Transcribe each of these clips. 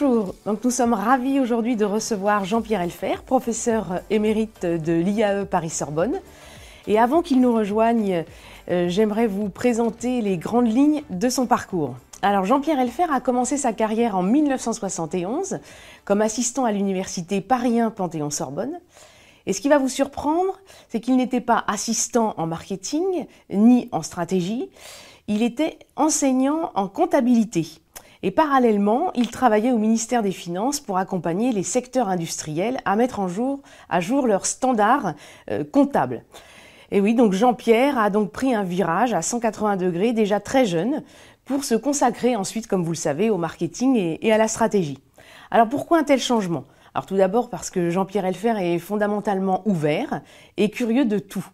Bonjour, nous sommes ravis aujourd'hui de recevoir Jean-Pierre Elfer, professeur émérite de l'IAE Paris-Sorbonne. Et avant qu'il nous rejoigne, euh, j'aimerais vous présenter les grandes lignes de son parcours. Alors Jean-Pierre Elfer a commencé sa carrière en 1971 comme assistant à l'université Paris 1 Panthéon-Sorbonne. Et ce qui va vous surprendre, c'est qu'il n'était pas assistant en marketing ni en stratégie, il était enseignant en comptabilité. Et parallèlement, il travaillait au ministère des Finances pour accompagner les secteurs industriels à mettre à jour leurs standards euh, comptables. Et oui, donc Jean-Pierre a donc pris un virage à 180 degrés déjà très jeune pour se consacrer ensuite, comme vous le savez, au marketing et, et à la stratégie. Alors pourquoi un tel changement? Alors tout d'abord parce que Jean-Pierre Elfer est fondamentalement ouvert et curieux de tout.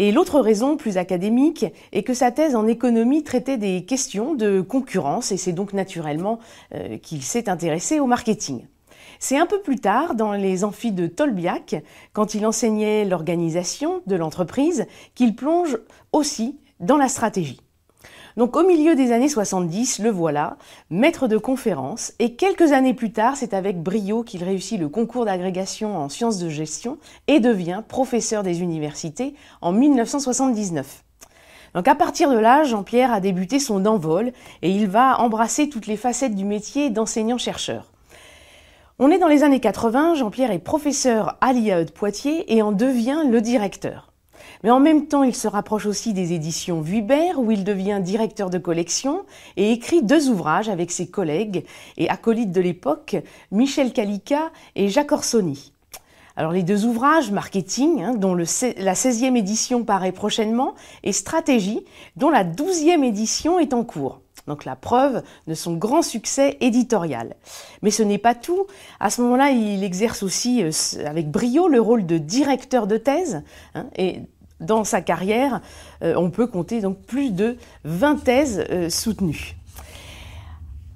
Et l'autre raison, plus académique, est que sa thèse en économie traitait des questions de concurrence et c'est donc naturellement euh, qu'il s'est intéressé au marketing. C'est un peu plus tard, dans les amphis de Tolbiac, quand il enseignait l'organisation de l'entreprise, qu'il plonge aussi dans la stratégie. Donc au milieu des années 70, le voilà, maître de conférence, et quelques années plus tard, c'est avec brio qu'il réussit le concours d'agrégation en sciences de gestion et devient professeur des universités en 1979. Donc à partir de là, Jean-Pierre a débuté son envol et il va embrasser toutes les facettes du métier d'enseignant-chercheur. On est dans les années 80, Jean-Pierre est professeur à l'IAE de Poitiers et en devient le directeur. Mais en même temps, il se rapproche aussi des éditions Vuibert, où il devient directeur de collection et écrit deux ouvrages avec ses collègues et acolytes de l'époque, Michel Calica et Jacques Orsoni. Alors les deux ouvrages, Marketing, hein, dont la 16e édition paraît prochainement, et Stratégie, dont la 12e édition est en cours. Donc la preuve de son grand succès éditorial. Mais ce n'est pas tout. À ce moment-là, il exerce aussi euh, avec brio le rôle de directeur de thèse. Hein, et dans sa carrière, euh, on peut compter plus de 20 thèses euh, soutenues.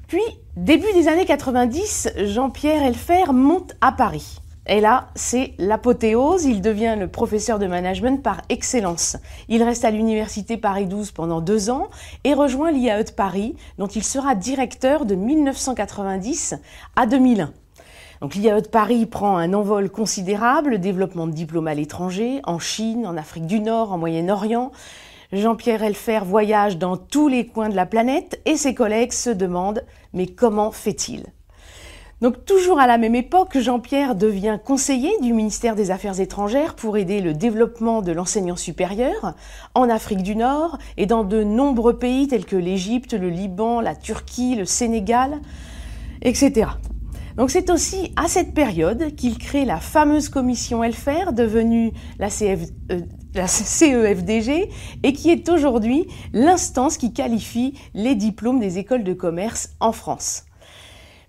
Puis, début des années 90, Jean-Pierre Elfer monte à Paris. Et là, c'est l'apothéose, il devient le professeur de management par excellence. Il reste à l'université Paris 12 pendant deux ans et rejoint l'IAE de Paris, dont il sera directeur de 1990 à 2001. Donc l'IAE de Paris prend un envol considérable, développement de diplômes à l'étranger, en Chine, en Afrique du Nord, en Moyen-Orient. Jean-Pierre Elfer voyage dans tous les coins de la planète et ses collègues se demandent mais comment fait-il? Donc toujours à la même époque, Jean-Pierre devient conseiller du ministère des Affaires étrangères pour aider le développement de l'enseignement supérieur en Afrique du Nord et dans de nombreux pays tels que l'Égypte, le Liban, la Turquie, le Sénégal, etc. Donc c'est aussi à cette période qu'il crée la fameuse commission Elfer, devenue la, euh, la CEFDG, et qui est aujourd'hui l'instance qui qualifie les diplômes des écoles de commerce en France.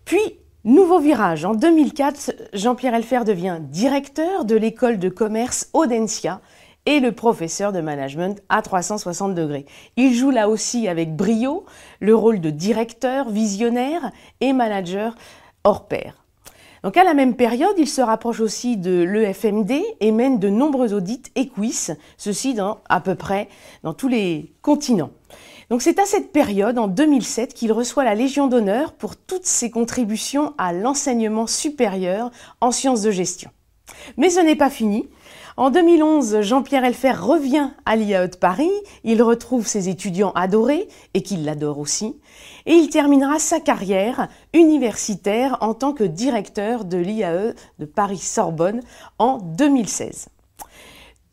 Puis, nouveau virage, en 2004, Jean-Pierre Elfer devient directeur de l'école de commerce Audencia, et le professeur de management à 360 degrés. Il joue là aussi avec brio le rôle de directeur, visionnaire et manager hors pair. Donc à la même période, il se rapproche aussi de l'EFMD et mène de nombreux audits Equis, ceci dans à peu près dans tous les continents. Donc c'est à cette période, en 2007, qu'il reçoit la Légion d'honneur pour toutes ses contributions à l'enseignement supérieur en sciences de gestion. Mais ce n'est pas fini. En 2011, Jean-Pierre Elfer revient à l'IAE de Paris, il retrouve ses étudiants adorés, et qu'il l'adore aussi, et il terminera sa carrière universitaire en tant que directeur de l'IAE de Paris-Sorbonne en 2016.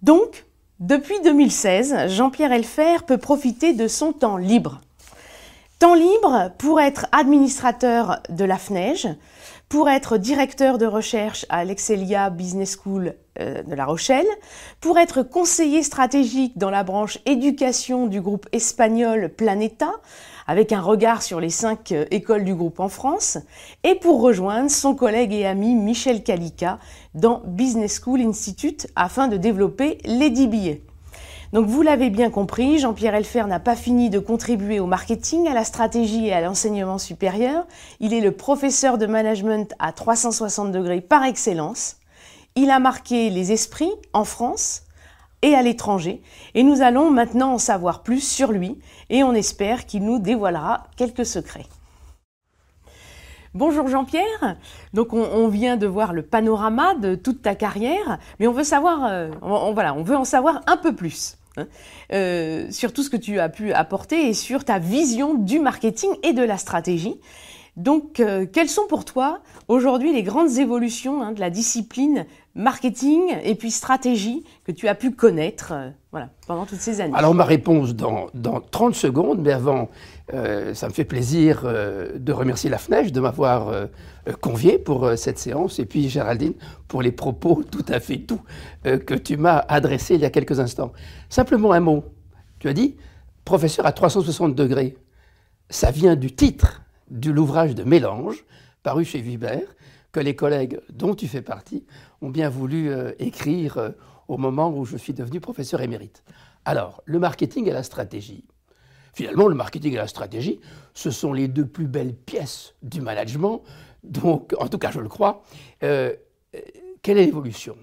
Donc, depuis 2016, Jean-Pierre Elfer peut profiter de son temps libre. Temps libre pour être administrateur de la FNEJ, pour être directeur de recherche à l'Excelia Business School euh, de La Rochelle, pour être conseiller stratégique dans la branche éducation du groupe espagnol Planeta, avec un regard sur les cinq euh, écoles du groupe en France, et pour rejoindre son collègue et ami Michel Calica dans Business School Institute afin de développer les DBA. Donc vous l'avez bien compris, Jean-Pierre Elfer n'a pas fini de contribuer au marketing, à la stratégie et à l'enseignement supérieur. Il est le professeur de management à 360 degrés par excellence. Il a marqué les esprits en France et à l'étranger. Et nous allons maintenant en savoir plus sur lui et on espère qu'il nous dévoilera quelques secrets. Bonjour Jean-Pierre. Donc on, vient de voir le panorama de toute ta carrière, mais on veut savoir, euh, voilà, on veut en savoir un peu plus. Hein, euh, sur tout ce que tu as pu apporter et sur ta vision du marketing et de la stratégie. Donc, euh, quelles sont pour toi aujourd'hui les grandes évolutions hein, de la discipline marketing et puis stratégie que tu as pu connaître euh, voilà, pendant toutes ces années? Alors, ma réponse dans, dans 30 secondes, mais avant, ça me fait plaisir de remercier la FNEJ de m'avoir convié pour cette séance et puis Géraldine pour les propos tout à fait doux que tu m'as adressés il y a quelques instants. Simplement un mot. Tu as dit professeur à 360 degrés. Ça vient du titre de l'ouvrage de Mélange, paru chez Vibert, que les collègues dont tu fais partie ont bien voulu euh, écrire euh, au moment où je suis devenu professeur émérite. Alors, le marketing et la stratégie. Finalement, le marketing et la stratégie, ce sont les deux plus belles pièces du management. Donc, en tout cas, je le crois. Euh, quelle est l'évolution?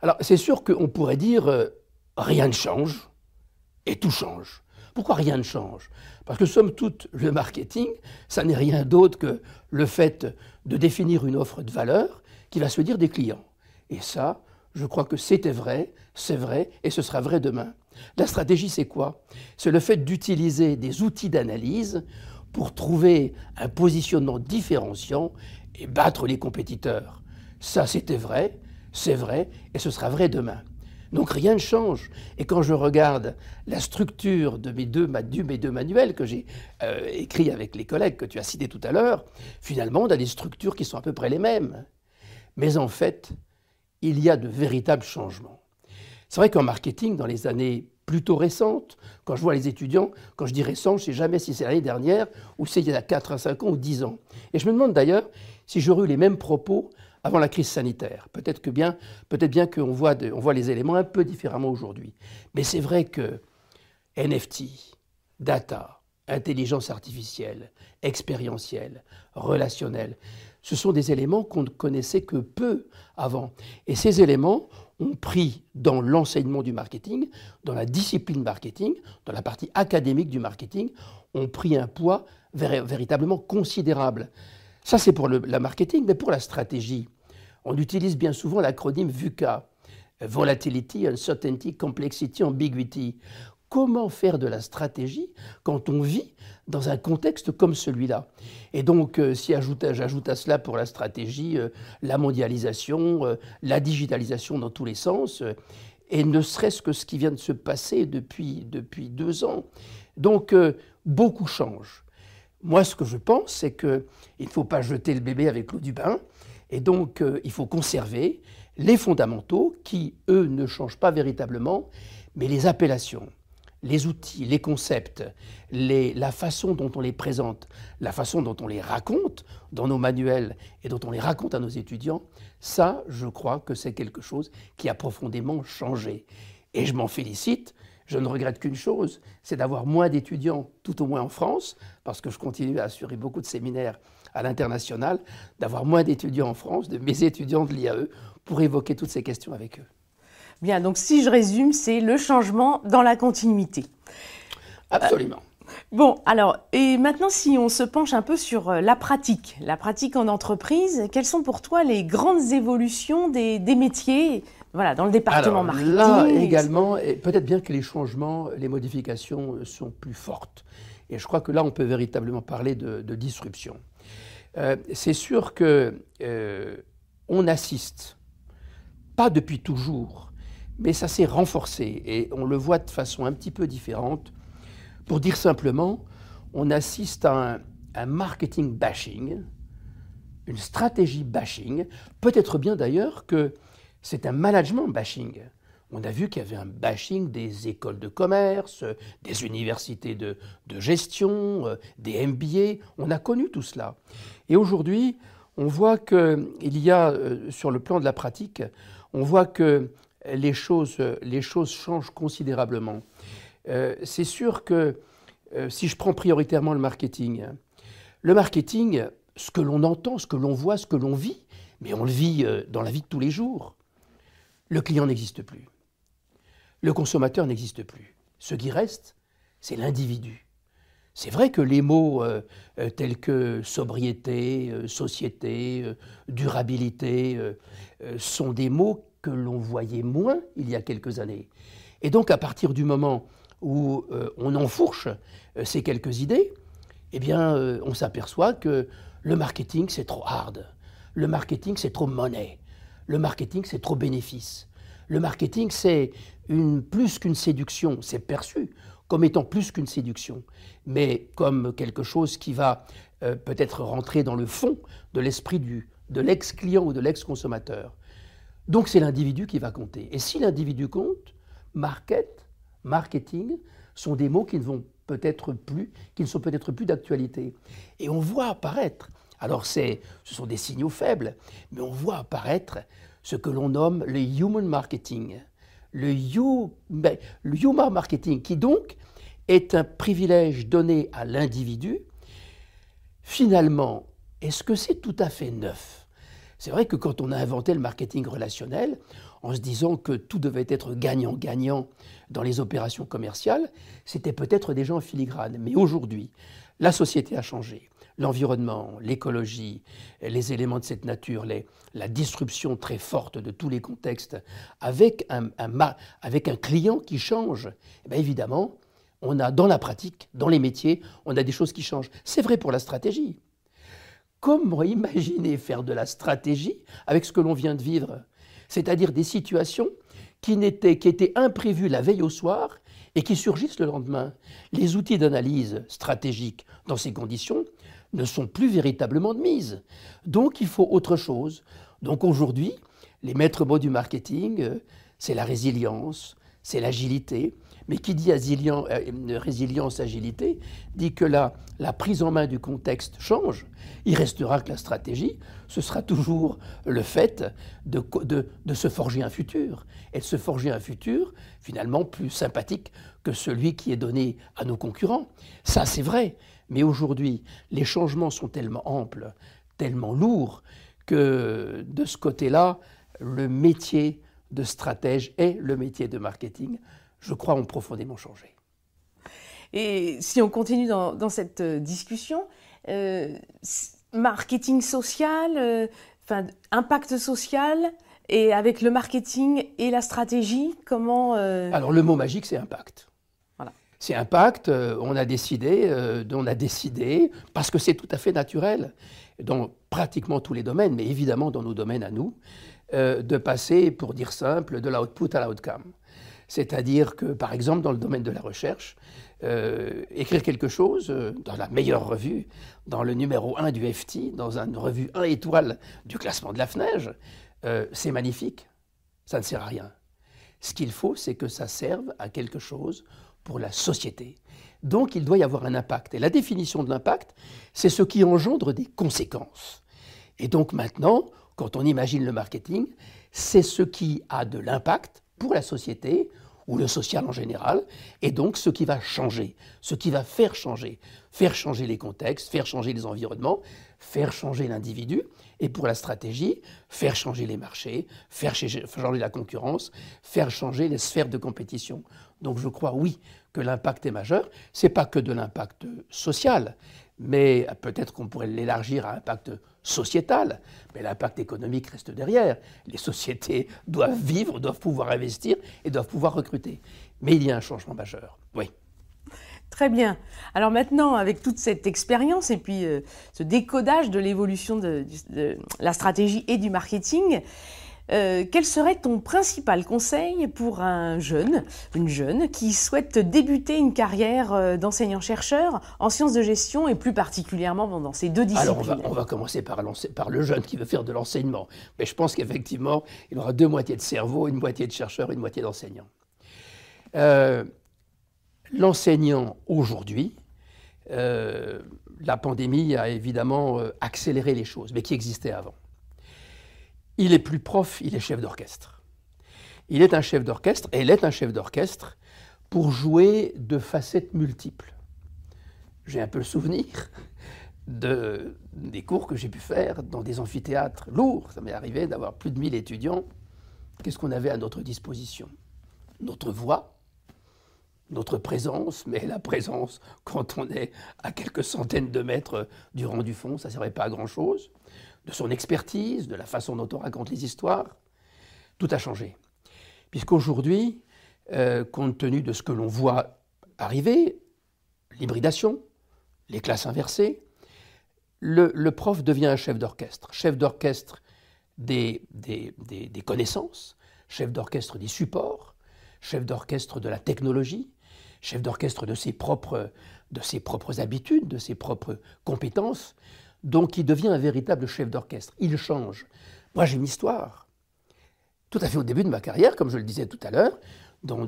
Alors, c'est sûr qu'on pourrait dire rien ne change et tout change. Pourquoi rien ne change? Parce que somme toute, le marketing, ça n'est rien d'autre que le fait de définir une offre de valeur qui va se dire des clients. Et ça, je crois que c'était vrai, c'est vrai, et ce sera vrai demain. La stratégie, c'est quoi? C'est le fait d'utiliser des outils d'analyse pour trouver un positionnement différenciant et battre les compétiteurs. Ça, c'était vrai, c'est vrai, et ce sera vrai demain. Donc rien ne change. Et quand je regarde la structure de mes deux, mes deux manuels que j'ai euh, écrits avec les collègues que tu as cités tout à l'heure, finalement, on a des structures qui sont à peu près les mêmes. Mais en fait, il y a de véritables changements. C'est vrai qu'en marketing, dans les années plutôt récentes, quand je vois les étudiants, quand je dis récent, je ne sais jamais si c'est l'année dernière ou c'est il y a 4 à 5 ans ou 10 ans. Et je me demande d'ailleurs si j'aurais eu les mêmes propos avant la crise sanitaire. Peut-être que bien, peut-être bien qu'on voit, on voit les éléments un peu différemment aujourd'hui. Mais c'est vrai que NFT, data, intelligence artificielle, expérientielle, relationnelle, ce sont des éléments qu'on ne connaissait que peu avant. Et ces éléments ont pris dans l'enseignement du marketing, dans la discipline marketing, dans la partie académique du marketing, ont pris un poids véritablement considérable. Ça, c'est pour le la marketing, mais pour la stratégie, on utilise bien souvent l'acronyme VUCA. Volatility, Uncertainty, Complexity, Ambiguity. Comment faire de la stratégie quand on vit dans un contexte comme celui-là? Et donc, euh, si j'ajoute à cela pour la stratégie euh, la mondialisation, euh, la digitalisation dans tous les sens, et ne serait-ce que ce qui vient de se passer depuis, depuis deux ans. Donc, beaucoup change. Moi, ce que je pense, c'est qu'il ne faut pas jeter le bébé avec l'eau du bain. Et donc, euh, il faut conserver les fondamentaux qui, eux, ne changent pas véritablement, mais les appellations, les outils, les concepts, la façon dont on les présente, la façon dont on les raconte dans nos manuels et dont on les raconte à nos étudiants, ça, je crois que c'est quelque chose qui a profondément changé. Et je m'en félicite je ne regrette qu'une chose, c'est d'avoir moins d'étudiants, tout au moins en France, parce que je continue à assurer beaucoup de séminaires à l'international, d'avoir moins d'étudiants en France, de mes étudiants de l'IAE, pour évoquer toutes ces questions avec eux. Bien, donc si je résume, c'est le changement dans la continuité. Absolument. Euh, bon, alors, et maintenant, si on se penche un peu sur euh, la pratique, la pratique en entreprise, quelles sont pour toi les grandes évolutions des, des métiers voilà, dans le département Alors, marketing. Là également, peut-être bien que les changements, les modifications euh, sont plus fortes. Et je crois que là, on peut véritablement parler de, disruption. Euh, c'est sûr que euh, on assiste, pas depuis toujours, mais ça s'est renforcé et on le voit de façon un petit peu différente. Pour dire simplement, on assiste à un, un marketing bashing, une stratégie bashing. Peut-être bien d'ailleurs que c'est un management bashing. On a vu qu'il y avait un bashing des écoles de commerce, des universités de, gestion, euh, des MBA. On a connu tout cela. Et aujourd'hui, on voit qu'il y a, euh, sur le plan de la pratique, on voit que les choses, les choses changent considérablement. Euh, c'est sûr que si je prends prioritairement le marketing, le marketing, ce que l'on entend, ce que l'on voit, ce que l'on vit, mais on le vit dans la vie de tous les jours. Le client n'existe plus. Le consommateur n'existe plus. Ce qui reste, c'est l'individu. c'est vrai que les mots euh, euh, tels que sobriété, euh, société, durabilité sont des mots que l'on voyait moins il y a quelques années. Et donc à partir du moment où on enfourche ces quelques idées, eh bien on s'aperçoit que le marketing c'est trop hard, le marketing c'est trop monnaie, le marketing c'est trop bénéfice. Le marketing c'est plus qu'une séduction, c'est perçu comme étant plus qu'une séduction, mais comme quelque chose qui va euh, peut-être rentrer dans le fond de l'esprit de l'ex-client ou de l'ex-consommateur. Donc c'est l'individu qui va compter. Et si l'individu compte, market, marketing sont des mots qui ne vont peut-être plus, qui ne sont peut-être plus d'actualité. Et on voit apparaître, alors ce sont des signaux faibles, mais on voit apparaître ce que l'on nomme le human marketing. Ben, le human marketing, qui donc est un privilège donné à l'individu, finalement, est-ce que c'est tout à fait neuf? C'est vrai que quand on a inventé le marketing relationnel, en se disant que tout devait être gagnant-gagnant dans les opérations commerciales, c'était peut-être déjà en filigrane. Mais aujourd'hui, la société a changé l'environnement, l'écologie, les éléments de cette nature, la disruption très forte de tous les contextes, avec un, client qui change, eh évidemment, on a dans la pratique, dans les métiers, on a des choses qui changent. C'est vrai pour la stratégie. Comment imaginer faire de la stratégie avec ce que l'on vient de vivre C'est-à-dire des situations qui, qui étaient imprévues la veille au soir et qui surgissent le lendemain. Les outils d'analyse stratégique dans ces conditions ne sont plus véritablement de mise. Donc il faut autre chose. Donc aujourd'hui, les maîtres mots du marketing, euh, c'est la résilience, c'est l'agilité. Mais qui dit euh, résilience, agilité, dit que la, la prise en main du contexte change. Il restera que la stratégie, ce sera toujours le fait de, de, de se forger un futur. Et de se forger un futur, finalement, plus sympathique que celui qui est donné à nos concurrents. Ça, c'est vrai. Mais aujourd'hui, les changements sont tellement amples, tellement lourds, que de ce côté-là, le métier de stratège et le métier de marketing, je crois, ont profondément changé. Et si on continue dans, cette euh, discussion, euh, marketing social, euh, enfin, impact social, et avec le marketing et la stratégie, comment... Alors le mot magique, c'est impact. C'est un pacte, euh, on a décidé, euh, on a décidé, parce que c'est tout à fait naturel, dans pratiquement tous les domaines, mais évidemment dans nos domaines à nous, euh, de passer, pour dire simple, de l'output à l'outcome. C'est-à-dire que, par exemple, dans le domaine de la recherche, écrire quelque chose dans la meilleure revue, dans le numéro 1 du FT, dans une revue 1 étoile du classement de la FNEJ, c'est magnifique. Ça ne sert à rien. Ce qu'il faut, c'est que ça serve à quelque chose pour la société. Donc il doit y avoir un impact. Et la définition de l'impact, c'est ce qui engendre des conséquences. Et donc maintenant, quand on imagine le marketing, c'est ce qui a de l'impact pour la société ou le social en général, et donc ce qui va changer, ce qui va faire changer, faire changer les contextes, faire changer les environnements, faire changer l'individu, et pour la stratégie, faire changer les marchés, faire changer la concurrence, faire changer les sphères de compétition. Donc je crois, oui, que l'impact est majeur. Ce n'est pas que de l'impact social, mais peut-être qu'on pourrait l'élargir à impact sociétal, mais l'impact économique reste derrière. Les sociétés doivent vivre, doivent pouvoir investir et doivent pouvoir recruter. Mais il y a un changement majeur, oui. Très bien. Alors maintenant, avec toute cette expérience et puis euh, ce décodage de l'évolution de, la stratégie et du marketing, euh, quel serait ton principal conseil pour un jeune, une jeune, qui souhaite débuter une carrière euh, d'enseignant-chercheur en sciences de gestion et plus particulièrement dans ces deux disciplines Alors on va, commencer par, par, le jeune qui veut faire de l'enseignement. Mais je pense qu'effectivement, il aura deux moitiés de cerveau, une moitié de chercheur, une moitié d'enseignant. Euh, l'enseignant aujourd'hui, la pandémie a évidemment accéléré les choses, mais qui existaient avant il est plus prof, il est chef d'orchestre. Il est un chef d'orchestre, et elle est un chef d'orchestre pour jouer de facettes multiples. J'ai un peu le souvenir de, des cours que j'ai pu faire dans des amphithéâtres lourds. Ça m'est arrivé d'avoir plus de 1000 étudiants. Qu'est-ce qu'on avait à notre disposition? Notre voix, notre présence, mais la présence quand on est à quelques centaines de mètres du rang du fond, ça ne servait pas à grand-chose, de son expertise, de la façon dont on raconte les histoires, tout a changé. Puisqu'aujourd'hui, euh, compte tenu de ce que l'on voit arriver, l'hybridation, les classes inversées, le, prof devient un chef d'orchestre, chef d'orchestre des, des, connaissances, chef d'orchestre des supports, chef d'orchestre de la technologie, chef d'orchestre de ses propres, de ses propres habitudes, de ses propres compétences. Donc il devient un véritable chef d'orchestre. Il change. Moi j'ai une histoire. Tout à fait au début de ma carrière, comme je le disais tout à l'heure,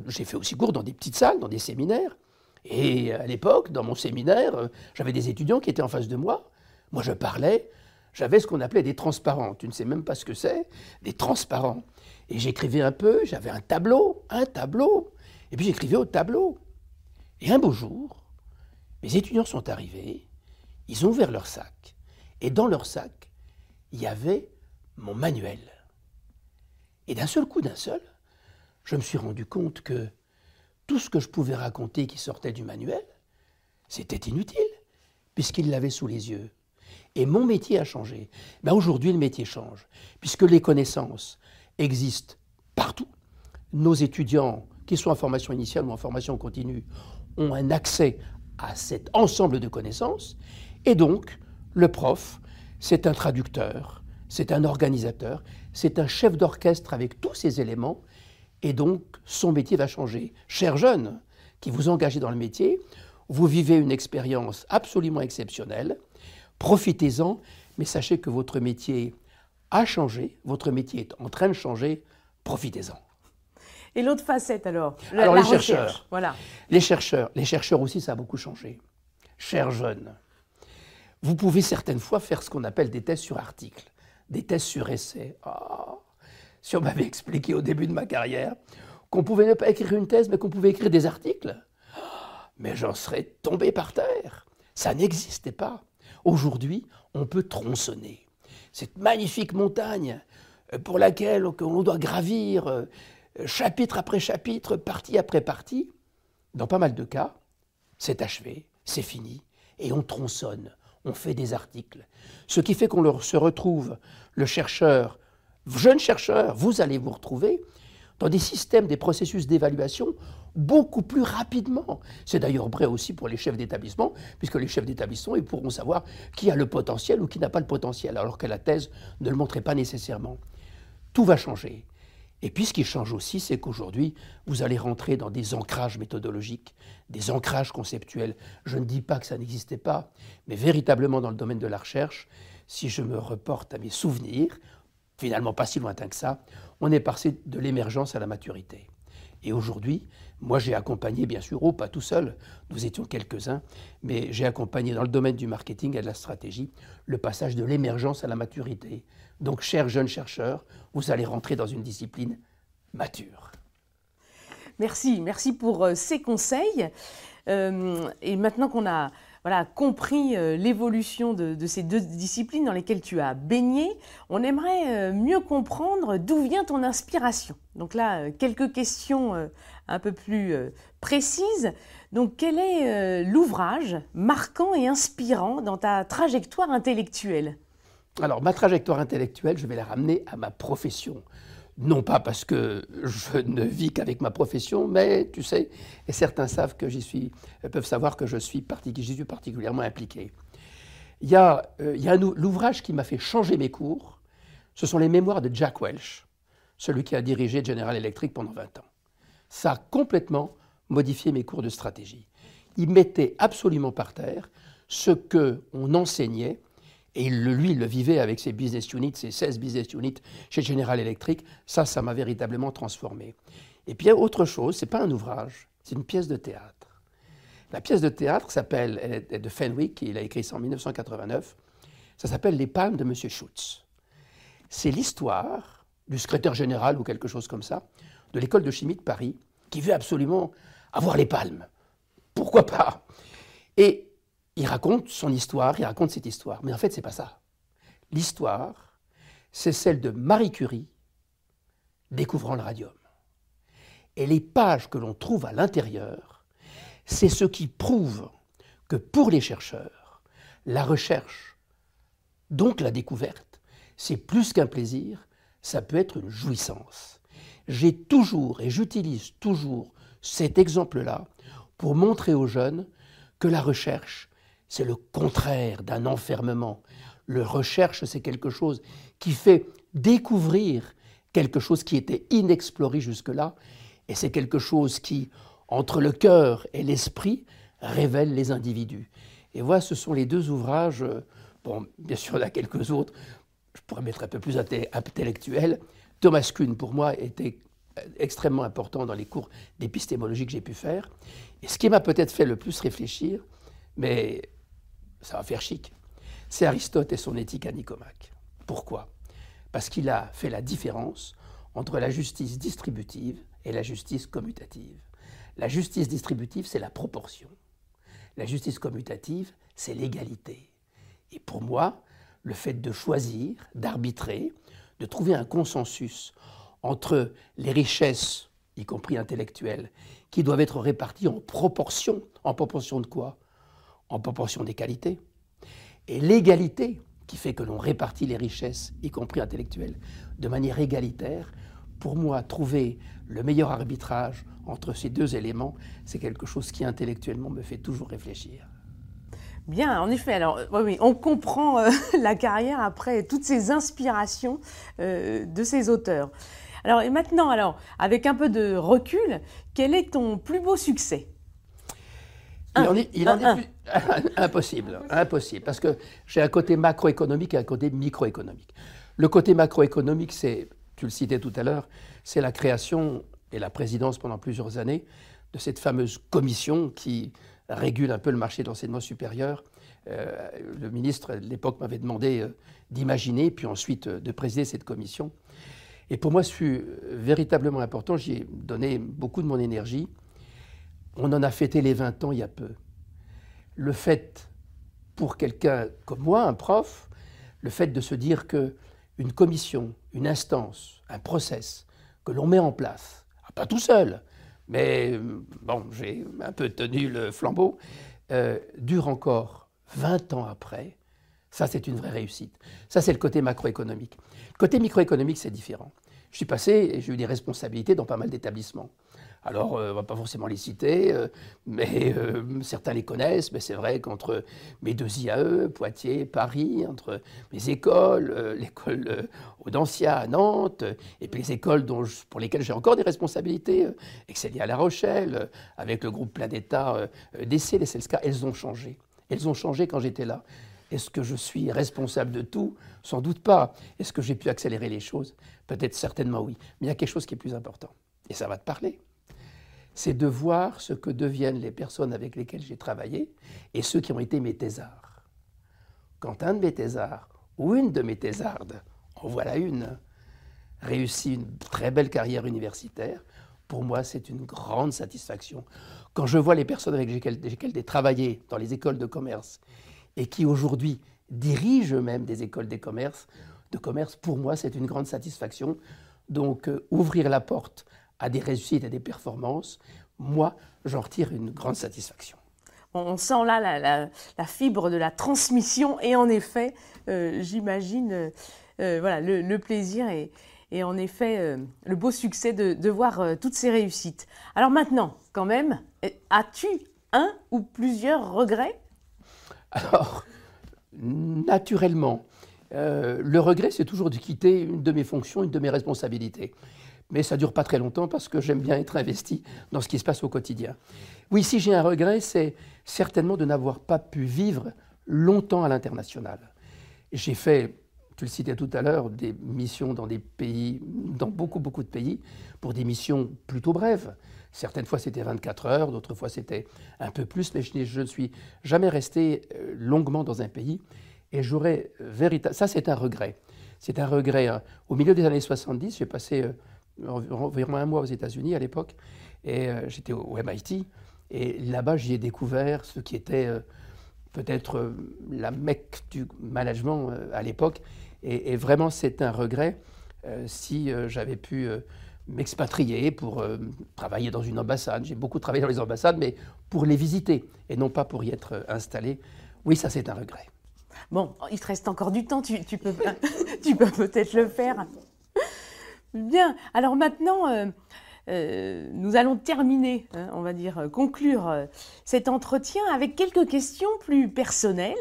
j'ai fait aussi cours dans des petites salles, dans des séminaires. Et à l'époque, dans mon séminaire, j'avais des étudiants qui étaient en face de moi. Moi je parlais, j'avais ce qu'on appelait des transparents. Tu ne sais même pas ce que c'est, des transparents. Et j'écrivais un peu, j'avais un tableau, un tableau. Et puis j'écrivais au tableau. Et un beau jour, mes étudiants sont arrivés, ils ont ouvert leur sac, et dans leur sac, il y avait mon manuel. Et d'un seul coup, d'un seul, je me suis rendu compte que tout ce que je pouvais raconter qui sortait du manuel, c'était inutile, puisqu'ils l'avaient sous les yeux. Et mon métier a changé. Ben Aujourd'hui, le métier change, puisque les connaissances existent partout. Nos étudiants, qu'ils soient en formation initiale ou en formation continue, ont un accès à cet ensemble de connaissances. Et donc, le prof, c'est un traducteur, c'est un organisateur, c'est un chef d'orchestre avec tous ces éléments. Et donc, son métier va changer. Chers jeunes qui vous engagez dans le métier, vous vivez une expérience absolument exceptionnelle. Profitez-en, mais sachez que votre métier a changé, votre métier est en train de changer. Profitez-en. Et l'autre facette alors Alors les chercheurs. Voilà. Les chercheurs. Les chercheurs aussi, ça a beaucoup changé. Chers jeunes, vous pouvez certaines fois faire ce qu'on appelle des tests sur articles, des tests sur essais. Ah, si on m'avait expliqué au début de ma carrière qu'on pouvait ne pas écrire une thèse, mais qu'on pouvait écrire des articles, mais j'en serais tombé par terre. Ça n'existait pas. Aujourd'hui, on peut tronçonner. Cette magnifique montagne euh, pour laquelle on doit gravir euh, chapitre après chapitre, partie après partie, dans pas mal de cas, c'est achevé, c'est fini, et on tronçonne, on fait des articles. Ce qui fait qu'on se retrouve, le chercheur, jeune chercheur, vous allez vous retrouver dans des systèmes, des processus d'évaluation beaucoup plus rapidement. C'est d'ailleurs vrai aussi pour les chefs d'établissement, puisque les chefs d'établissement, ils pourront savoir qui a le potentiel ou qui n'a pas le potentiel, alors que la thèse ne le montrait pas nécessairement. Tout va changer. Et puis ce qui change aussi, c'est qu'aujourd'hui, vous allez rentrer dans des ancrages méthodologiques, des ancrages conceptuels. Je ne dis pas que ça n'existait pas, mais véritablement dans le domaine de la recherche, si je me reporte à mes souvenirs, finalement pas si lointain que ça, on est passé de l'émergence à la maturité. Et aujourd'hui, moi j'ai accompagné, bien sûr, oh, pas tout seul, nous étions quelques-uns, mais j'ai accompagné dans le domaine du marketing et de la stratégie le passage de l'émergence à la maturité. Donc, chers jeunes chercheurs, vous allez rentrer dans une discipline mature. Merci, merci pour euh, ces conseils. Euh, et maintenant qu'on a voilà, compris euh, l'évolution de, ces deux disciplines dans lesquelles tu as baigné, on aimerait mieux comprendre d'où vient ton inspiration. Donc là, quelques questions un peu plus précises. Donc quel est l'ouvrage marquant et inspirant dans ta trajectoire intellectuelle? Alors, ma trajectoire intellectuelle, je vais la ramener à ma profession. Non pas parce que je ne vis qu'avec ma profession, mais tu sais, et certains savent que j'y suis, peuvent savoir que je suis, suis particulièrement impliqué. Il y a, euh, a l'ouvrage qui m'a fait changer mes cours, ce sont les mémoires de Jack Welch, celui qui a dirigé General Electric pendant 20 ans. Ça a complètement modifié mes cours de stratégie. Il mettait absolument par terre ce que on enseignait et lui, il le vivait avec ses business units, ses 16 business units chez General Electric. Ça, ça m'a véritablement transformé. Et puis, autre chose, ce n'est pas un ouvrage, c'est une pièce de théâtre. La pièce de théâtre s'appelle, elle est de Fenwick, il a écrit ça en 1989. Ça s'appelle Les Palmes de M. Schutz. C'est l'histoire du secrétaire général ou quelque chose comme ça, de l'école de chimie de Paris, qui veut absolument avoir les palmes. Pourquoi pas? Et il raconte son histoire, il raconte cette histoire. Mais en fait, c'est pas ça. L'histoire, c'est celle de Marie Curie découvrant le radium. Et les pages que l'on trouve à l'intérieur, C'est ce qui prouve que pour les chercheurs, la recherche, donc la découverte, c'est plus qu'un plaisir, ça peut être une jouissance. J'ai toujours et j'utilise toujours cet exemple-là pour montrer aux jeunes que la recherche, c'est le contraire d'un enfermement. Le recherche, c'est quelque chose qui fait découvrir quelque chose qui était inexploré jusque-là, et c'est quelque chose qui, entre le cœur et l'esprit, révèle les individus. Et voilà, ce sont les deux ouvrages, euh, bon, bien sûr, il y en a quelques autres, je pourrais mettre un peu plus intellectuels. Thomas Kuhn, pour moi, était extrêmement important dans les cours d'épistémologie que j'ai pu faire. Et ce qui m'a peut-être fait le plus réfléchir, mais ça va faire chic, c'est Aristote et son éthique à Nicomaque. Pourquoi? Parce qu'il a fait la différence entre la justice distributive et la justice commutative. La justice distributive, c'est la proportion. La justice commutative, c'est l'égalité. Et pour moi, le fait de choisir, d'arbitrer, de trouver un consensus entre les richesses, y compris intellectuelles, qui doivent être réparties en proportion. En proportion de quoi? En proportion des qualités. Et l'égalité, qui fait que l'on répartit les richesses, y compris intellectuelles, de manière égalitaire, pour moi, trouver le meilleur arbitrage entre ces deux éléments, c'est quelque chose qui intellectuellement me fait toujours réfléchir. Bien, en effet. Alors, oui, on comprend euh, la carrière après toutes ces inspirations euh, de ces auteurs. Alors, et maintenant, alors, avec un peu de recul, quel est ton plus beau succès? Il en est, il en est plus... impossible, impossible, parce que j'ai un côté macroéconomique et un côté microéconomique. Le côté macroéconomique, c'est, tu le citais tout à l'heure, c'est la création et la présidence pendant plusieurs années de cette fameuse commission qui régule un peu le marché de l'enseignement supérieur. Euh, le ministre de l'époque m'avait demandé euh, d'imaginer, puis ensuite euh, de présider cette commission. Et pour moi, ce fut véritablement important. J'y ai donné beaucoup de mon énergie. On en a fêté les 20 ans il y a peu. Le fait, pour quelqu'un comme moi, un prof, le fait de se dire que une commission, une instance, un process que l'on met en place, ah, pas tout seul, mais bon, j'ai un peu tenu le flambeau, euh, dure encore 20 ans après, ça c'est une vraie réussite. Ça c'est le côté macroéconomique. Côté microéconomique c'est différent. Je suis passé et j'ai eu des responsabilités dans pas mal d'établissements. Alors, euh, on ne va pas forcément les citer, euh, mais euh, certains les connaissent. Mais c'est vrai qu'entre mes deux IAE, Poitiers, Paris, entre mes écoles, l'école Audencia à Nantes, et puis les écoles dont pour lesquelles j'ai encore des responsabilités, Excelia à La Rochelle, avec le groupe Plein d'État d'essai, les CELSCA, elles ont changé. Elles ont changé quand j'étais là. Est-ce que je suis responsable de tout? Sans doute pas. Est-ce que j'ai pu accélérer les choses? Peut-être certainement oui. Mais il y a quelque chose qui est plus important. Et ça va te parler c'est de voir ce que deviennent les personnes avec lesquelles j'ai travaillé et ceux qui ont été mes thésards. Quand un de mes thésards ou une de mes thésardes, en voilà une, réussit une très belle carrière universitaire, pour moi c'est une grande satisfaction. Quand je vois les personnes avec lesquelles j'ai travaillé dans les écoles de commerce et qui aujourd'hui dirigent eux-mêmes des écoles de commerce, de commerce, pour moi c'est une grande satisfaction. Donc euh, ouvrir la porte à des réussites et des performances, moi, j'en retire une grande satisfaction. On sent là la, fibre de la transmission et en effet, euh, j'imagine euh, euh, voilà, le, plaisir et, et, en effet le beau succès de, de voir toutes ces réussites. Alors maintenant, quand même, as-tu un ou plusieurs regrets? Alors, naturellement, le regret, c'est toujours de quitter une de mes fonctions, une de mes responsabilités mais ça ne dure pas très longtemps parce que j'aime bien être investi dans ce qui se passe au quotidien. Oui, si j'ai un regret, c'est certainement de n'avoir pas pu vivre longtemps à l'international. J'ai fait, tu le citais tout à l'heure, des missions dans des pays, dans beaucoup, beaucoup de pays, pour des missions plutôt brèves. Certaines fois c'était 24 heures, d'autres fois c'était un peu plus, mais je, ne suis jamais resté euh, longuement dans un pays. Et j'aurais véritablement. Ça, c'est un regret. C'est un regret. Hein. Au milieu des années 70, j'ai passé euh, environ un mois aux États-Unis à l'époque, et euh, j'étais au, MIT, et là-bas j'y ai découvert ce qui était euh, peut-être euh, la mecque du management à l'époque, et, vraiment c'est un regret si j'avais pu m'expatrier pour travailler dans une ambassade. J'ai beaucoup travaillé dans les ambassades, mais pour les visiter et non pas pour y être installé. Oui, ça c'est un regret. Bon, il te reste encore du temps, tu, peux, tu peux peut-être le faire. Bien, alors maintenant, euh, nous allons terminer, hein, on va dire, conclure cet entretien avec quelques questions plus personnelles,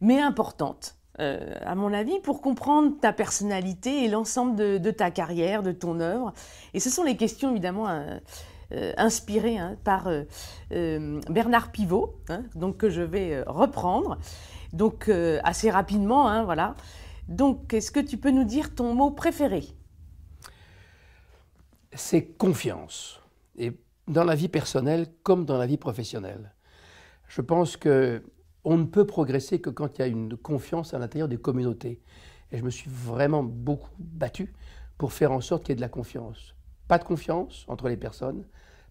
mais importantes. Euh, à mon avis, pour comprendre ta personnalité et l'ensemble de, ta carrière, de ton œuvre. Et ce sont les questions évidemment euh, euh, inspirées hein, par Bernard Pivot, hein, donc que je vais reprendre, donc assez rapidement, voilà. Donc, est-ce que tu peux nous dire ton mot préféré? C'est confiance. Et dans la vie personnelle comme dans la vie professionnelle. Je pense que on ne peut progresser que quand il y a une confiance à l'intérieur des communautés. Et je me suis vraiment beaucoup battu pour faire en sorte qu'il y ait de la confiance. Pas de confiance entre les personnes,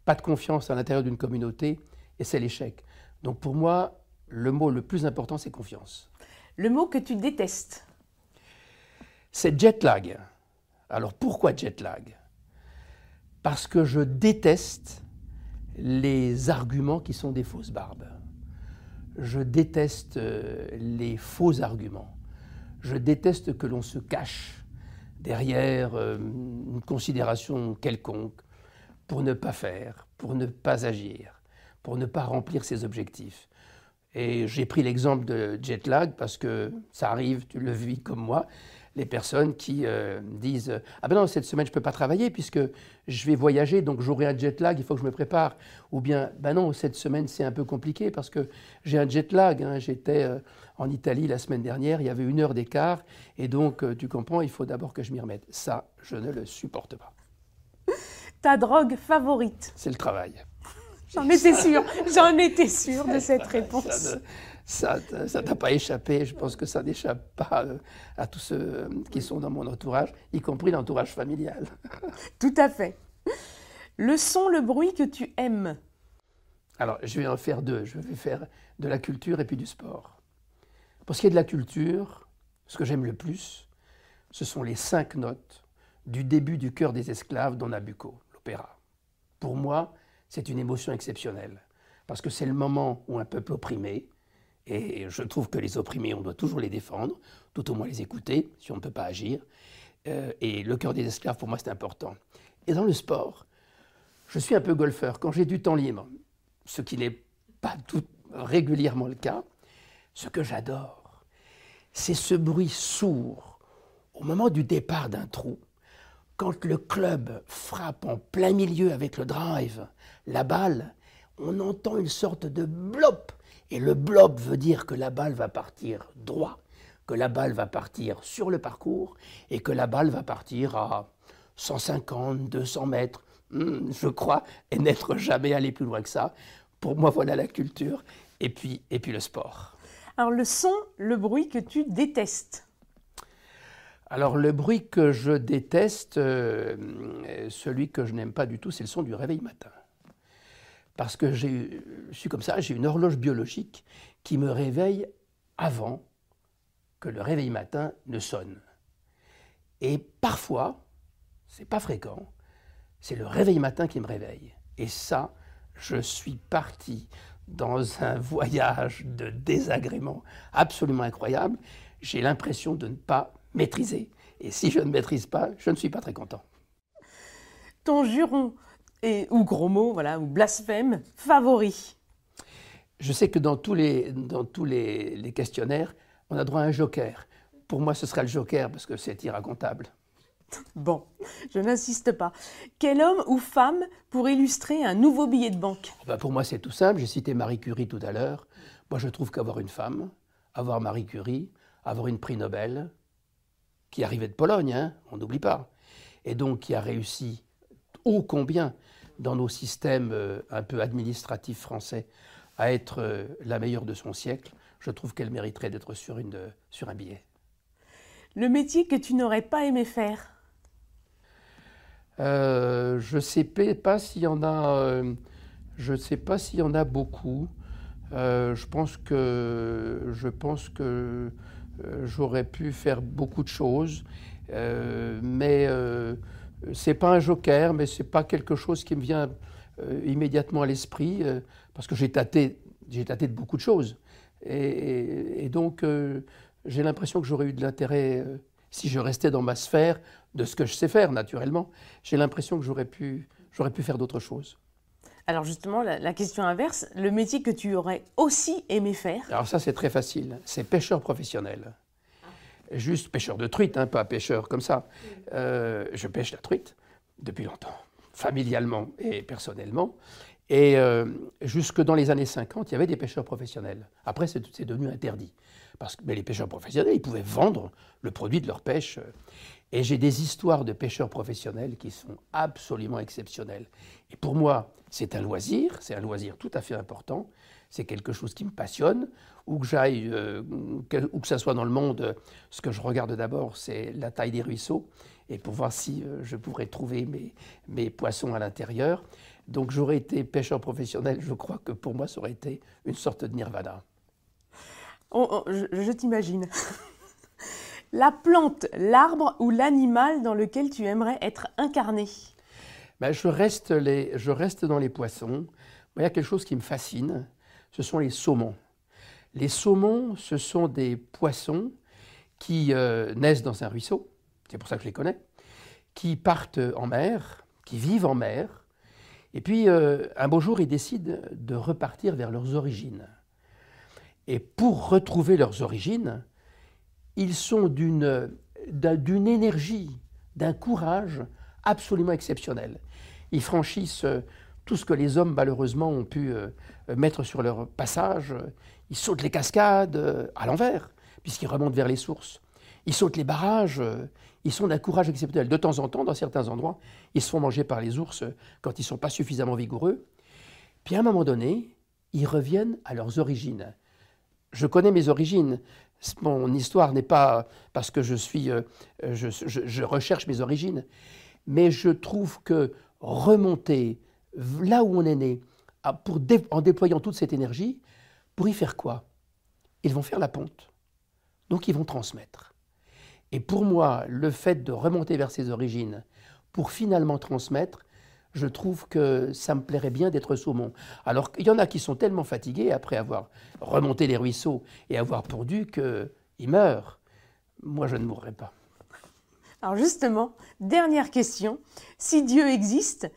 pas de confiance à l'intérieur d'une communauté, et c'est l'échec. Donc pour moi, le mot le plus important, c'est confiance. Le mot que tu détestes? C'est jet lag. Alors pourquoi jet lag? Parce que je déteste les arguments qui sont des fausses barbes je déteste euh, les faux arguments. Je déteste que l'on se cache derrière euh, une considération quelconque pour ne pas faire, pour ne pas agir, pour ne pas remplir ses objectifs. Et j'ai pris l'exemple de jet lag parce que ça arrive, tu le vis comme moi, les personnes qui euh, disent Ah ben non, cette semaine, je ne peux pas travailler puisque je vais voyager, donc j'aurai un jet lag, il faut que je me prépare. Ou bien, ben non, cette semaine, c'est un peu compliqué parce que j'ai un jet lag. Hein. J'étais euh, en Italie la semaine dernière, il y avait une heure d'écart, et donc, euh, tu comprends, il faut d'abord que je m'y remette. Ça, je ne le supporte pas. Ta drogue favorite C'est le travail. J'en étais sûre, j'en étais sûre de cette réponse ça ne t'a pas échappé. Je pense que ça n'échappe pas euh, à tous ceux euh, qui sont dans mon entourage, y compris l'entourage familial. Tout à fait. Le son, le bruit que tu aimes Alors, je vais en faire deux. Je vais faire de la culture et puis du sport. Pour ce qui est de la culture, ce que j'aime le plus, ce sont les cinq notes du début du Cœur des esclaves dans Nabucco, l'opéra. Pour moi, c'est une émotion exceptionnelle, parce que c'est le moment où un peuple opprimé, et je trouve que les opprimés, on doit toujours les défendre, tout au moins les écouter, si on ne peut pas agir. Euh, et le cœur des esclaves, pour moi, c'est important. Et dans le sport, je suis un peu golfeur. Quand j'ai du temps libre, ce qui n'est pas tout régulièrement le cas, ce que j'adore, c'est ce bruit sourd au moment du départ d'un trou, quand le club frappe en plein milieu avec le drive la balle, on entend une sorte de blop et le blob veut dire que la balle va partir droit, que la balle va partir sur le parcours et que la balle va partir à 150, 200 mètres, hmm, je crois, et n'être jamais allé plus loin que ça. Pour moi, voilà la culture et puis, et puis le sport. Alors le son, le bruit que tu détestes alors le bruit que je déteste, euh, celui que je n'aime pas du tout, c'est le son du réveil matin parce que je suis comme ça, j'ai une horloge biologique qui me réveille avant que le réveil matin ne sonne. Et parfois, c'est pas fréquent, c'est le réveil matin qui me réveille. Et ça, je suis parti dans un voyage de désagrément absolument incroyable. J'ai l'impression de ne pas maîtriser. Et si je ne maîtrise pas, je ne suis pas très content. Ton juron ou gros mots, voilà, ou blasphème, favori Je sais que dans tous, les, dans tous les, questionnaires, on a droit à un joker. Pour moi, ce sera le joker parce que c'est irracontable. Bon, je n'insiste pas. Quel homme ou femme pour illustrer un nouveau billet de banque? Ben, Pour moi, c'est tout simple. J'ai cité Marie Curie tout à l'heure. Moi, je trouve qu'avoir une femme, avoir Marie Curie, avoir une prix Nobel, qui arrivait de Pologne, hein, on n'oublie pas, et donc qui a réussi ô combien dans nos systèmes euh, un peu administratifs français à être euh, la meilleure de son siècle, je trouve qu'elle mériterait d'être sur, sur un billet. Le métier que tu n'aurais pas aimé faire? Euh, Je ne sais pas s'il y en a. je sais pas s'il y en a beaucoup. je pense que je pense que j'aurais pu faire beaucoup de choses, mais c'est pas un joker, mais c'est pas quelque chose qui me vient immédiatement à l'esprit, parce que j'ai tâté, j'ai tâté de beaucoup de choses. Et, donc, j'ai l'impression que j'aurais eu de l'intérêt, si je restais dans ma sphère, de ce que je sais faire, naturellement, j'ai l'impression que j'aurais pu, j'aurais pu faire d'autres choses. Alors justement, la, question inverse, le métier que tu aurais aussi aimé faire Alors ça, c'est très facile. C'est pêcheur professionnel. Juste pêcheur de truite, hein, pas pêcheur comme ça. Euh, je pêche la truite depuis longtemps, familialement et personnellement. Et euh, jusque dans les années 50, il y avait des pêcheurs professionnels. Après, c'est devenu interdit. Parce que les pêcheurs professionnels, ils pouvaient vendre le produit de leur pêche. Et j'ai des histoires de pêcheurs professionnels qui sont absolument exceptionnelles. Et pour moi, c'est un loisir, c'est un loisir tout à fait important. C'est quelque chose qui me passionne. Où que j'aille, euh, où que ça soit dans le monde, ce que je regarde d'abord, c'est la taille des ruisseaux. Et pour voir si euh, je pourrais trouver mes, mes poissons à l'intérieur. Donc j'aurais été pêcheur professionnel, je crois que pour moi, ça aurait été une sorte de nirvana. je t'imagine. la plante, l'arbre ou l'animal dans lequel tu aimerais être incarné? Ben, je, reste les, je reste dans les poissons. Il y a quelque chose qui me fascine, ce sont les saumons. Les saumons, ce sont des poissons qui euh, naissent dans un ruisseau, c'est pour ça que je les connais, qui partent en mer, qui vivent en mer, et puis euh, un beau jour, ils décident de repartir vers leurs origines. Et pour retrouver leurs origines, ils sont d'une énergie, d'un courage absolument exceptionnel. Ils franchissent euh, tout ce que les hommes, malheureusement, ont pu euh, mettre sur leur passage. Ils sautent les cascades euh, à l'envers, puisqu'ils remontent vers les sources. Ils sautent les barrages. Ils sont d'un courage exceptionnel. De temps en temps, dans certains endroits, ils se font manger par les ours quand ils ne sont pas suffisamment vigoureux. Puis à un moment donné, ils reviennent à leurs origines. Je connais mes origines mon histoire n'est pas parce que je suis, euh, je, recherche mes origines, mais je trouve que remonter là où on est né, en déployant toute cette énergie, pour y faire quoi? Ils vont faire la ponte. Donc ils vont transmettre. Et pour moi, le fait de remonter vers ses origines pour finalement transmettre, je trouve que ça me plairait bien d'être saumon. Alors qu'il y en a qui sont tellement fatigués après avoir remonté les ruisseaux et avoir pourdu qu'ils meurent. Moi, je ne mourrai pas. Alors justement, dernière question. Si Dieu existe,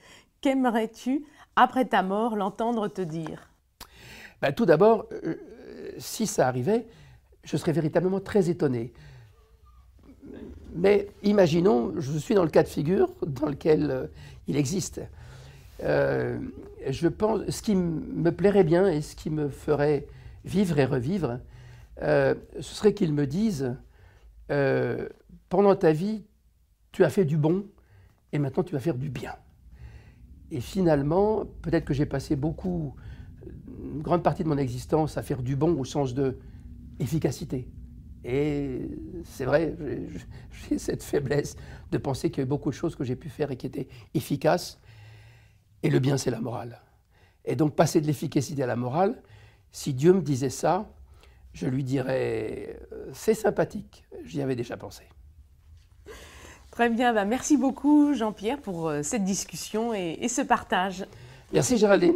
qu'aimerais-tu, après ta mort, l'entendre te dire? Ben, Tout d'abord, euh, si ça arrivait, je serais véritablement très étonné. Mais imaginons, je suis dans le cas de figure dans lequel euh, il existe. Euh, ce qui me plairait bien et ce qui me ferait vivre et revivre, ce serait qu'ils me disent pendant ta vie, tu as fait du bon et maintenant tu vas faire du bien. Et finalement, peut-être que j'ai passé beaucoup, une grande partie de mon existence à faire du bon au sens de efficacité. Et c'est vrai, j'ai cette faiblesse de penser qu'il y a beaucoup de choses que j'ai pu faire et qui étaient efficaces. Et le bien, c'est la morale. Et donc, passer de l'efficacité à la morale, si Dieu me disait ça, je lui dirais euh, c'est sympathique, j'y avais déjà pensé. Très bien, bah, merci beaucoup Jean-Pierre pour euh, cette discussion et, et ce partage. Merci Géraldine.